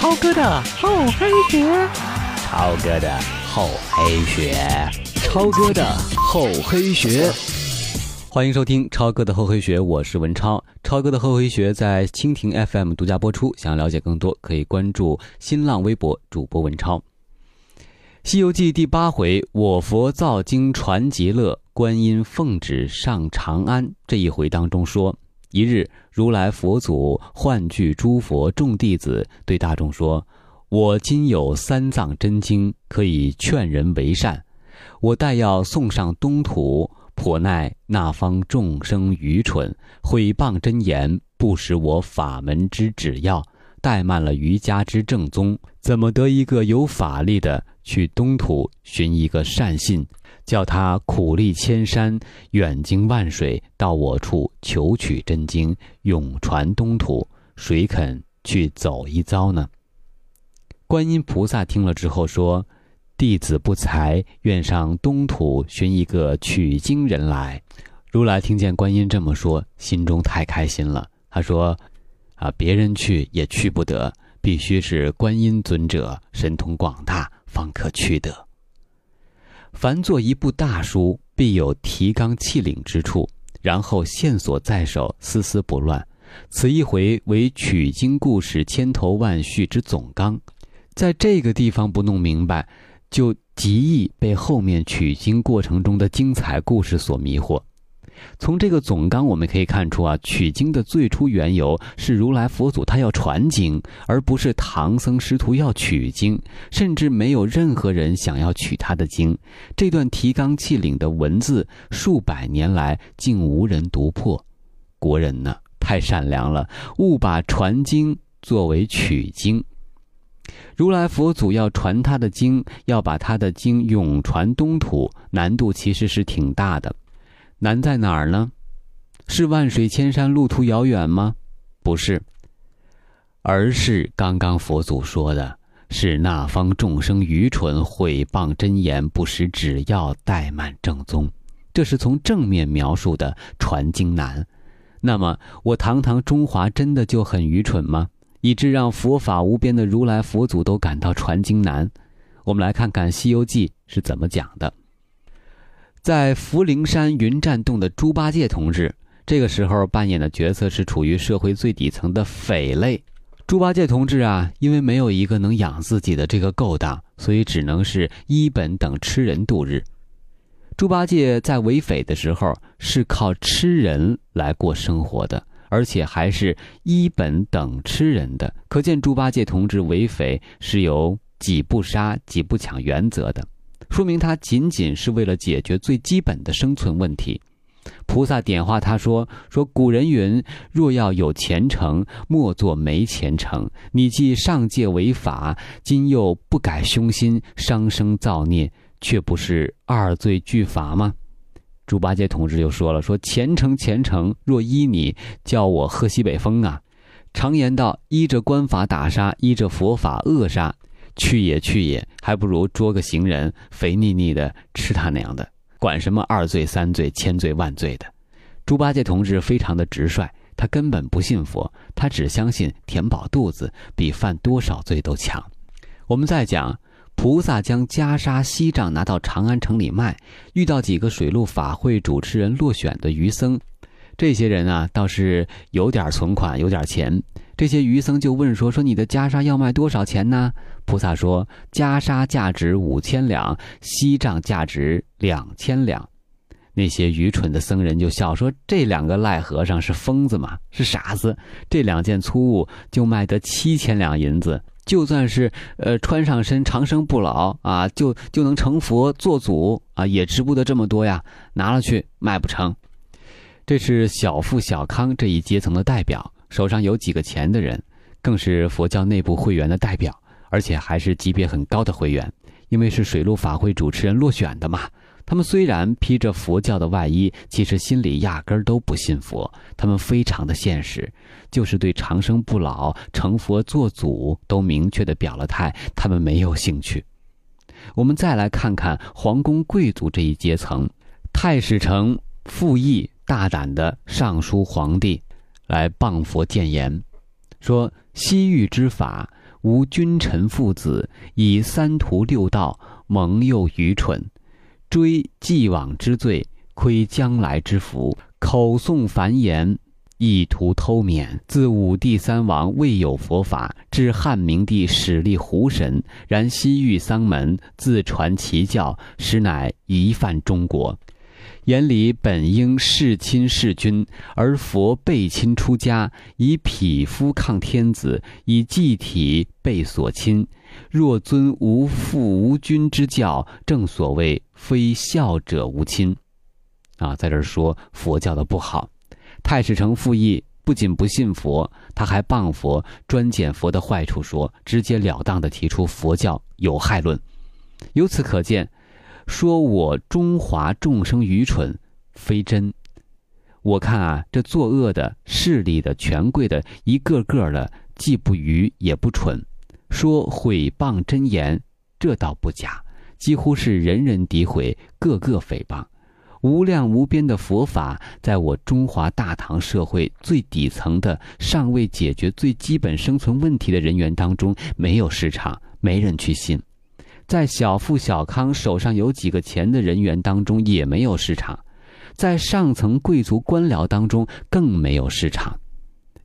超哥的厚黑学，超哥的厚黑学，超哥的厚黑学。欢迎收听超哥的厚黑学，我是文超。超哥的厚黑学在蜻蜓 FM 独家播出。想了解更多，可以关注新浪微博主播文超。《西游记》第八回，我佛造经传极乐，观音奉旨上长安。这一回当中说。一日，如来佛祖唤聚诸佛众弟子，对大众说：“我今有三藏真经，可以劝人为善。我待要送上东土，颇奈那方众生愚蠢，毁谤真言，不识我法门之旨要，怠慢了瑜伽之正宗，怎么得一个有法力的去东土寻一个善信？”叫他苦历千山，远经万水，到我处求取真经，永传东土。谁肯去走一遭呢？观音菩萨听了之后说：“弟子不才，愿上东土寻一个取经人来。”如来听见观音这么说，心中太开心了。他说：“啊，别人去也去不得，必须是观音尊者神通广大，方可去得。”凡做一部大书，必有提纲挈领之处，然后线索在手，丝丝不乱。此一回为取经故事千头万绪之总纲，在这个地方不弄明白，就极易被后面取经过程中的精彩故事所迷惑。从这个总纲我们可以看出啊，取经的最初缘由是如来佛祖他要传经，而不是唐僧师徒要取经，甚至没有任何人想要取他的经。这段提纲挈领的文字，数百年来竟无人读破。国人呢，太善良了，误把传经作为取经。如来佛祖要传他的经，要把他的经永传东土，难度其实是挺大的。难在哪儿呢？是万水千山路途遥远吗？不是，而是刚刚佛祖说的，是那方众生愚蠢，毁谤真言，不识只要，怠慢正宗。这是从正面描述的传经难。那么，我堂堂中华真的就很愚蠢吗？以致让佛法无边的如来佛祖都感到传经难？我们来看看《西游记》是怎么讲的。在福陵山云栈洞的猪八戒同志，这个时候扮演的角色是处于社会最底层的匪类。猪八戒同志啊，因为没有一个能养自己的这个勾当，所以只能是一本等吃人度日。猪八戒在为匪的时候是靠吃人来过生活的，而且还是一本等吃人的，可见猪八戒同志为匪是有几不杀几不抢原则的。说明他仅仅是为了解决最基本的生存问题。菩萨点化他说：“说古人云，若要有前程，莫做没前程。你既上界违法，今又不改凶心，伤生造孽，却不是二罪俱罚吗？”猪八戒同志又说了：“说前程前程，若依你，叫我喝西北风啊！常言道，依着官法打杀，依着佛法扼杀。”去也去也，还不如捉个行人，肥腻腻的吃他娘的！管什么二罪三罪千罪万罪的。猪八戒同志非常的直率，他根本不信佛，他只相信填饱肚子比犯多少罪都强。我们再讲，菩萨将袈裟锡杖拿到长安城里卖，遇到几个水陆法会主持人落选的余僧，这些人啊倒是有点存款，有点钱。这些余僧就问说：“说你的袈裟要卖多少钱呢？”菩萨说：“袈裟价值五千两，锡杖价值两千两。”那些愚蠢的僧人就笑说：“这两个赖和尚是疯子吗？是傻子？这两件粗物就卖得七千两银子，就算是呃穿上身长生不老啊，就就能成佛做祖啊，也值不得这么多呀！拿了去卖不成。”这是小富小康这一阶层的代表。手上有几个钱的人，更是佛教内部会员的代表，而且还是级别很高的会员，因为是水陆法会主持人落选的嘛。他们虽然披着佛教的外衣，其实心里压根儿都不信佛。他们非常的现实，就是对长生不老、成佛做祖都明确的表了态，他们没有兴趣。我们再来看看皇宫贵族这一阶层，太史丞傅毅大胆的上书皇帝。来谤佛谏言，说西域之法吾君臣父子以三途六道蒙诱愚蠢，追既往之罪，亏将来之福。口诵繁言，意图偷免。自武帝三王未有佛法，至汉明帝始立胡神，然西域桑门自传其教，实乃一犯中国。眼里本应弑亲弑君，而佛背亲出家，以匹夫抗天子，以祭体背所亲。若尊无父无君之教，正所谓非孝者无亲。啊，在这儿说佛教的不好。太史丞傅毅不仅不信佛，他还谤佛，专捡佛的坏处说，直截了当地提出佛教有害论。由此可见。说我中华众生愚蠢，非真。我看啊，这作恶的、势利的、权贵的，一个个的，既不愚也不蠢。说毁谤真言，这倒不假，几乎是人人诋毁，个个诽谤。无量无边的佛法，在我中华大唐社会最底层的、尚未解决最基本生存问题的人员当中，没有市场，没人去信。在小富小康手上有几个钱的人员当中也没有市场，在上层贵族官僚当中更没有市场。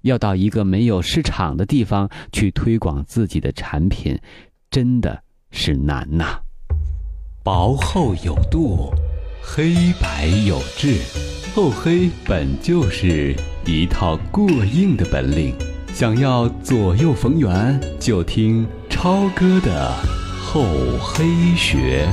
要到一个没有市场的地方去推广自己的产品，真的是难呐。薄厚有度，黑白有致，厚黑本就是一套过硬的本领。想要左右逢源，就听超哥的。后黑穴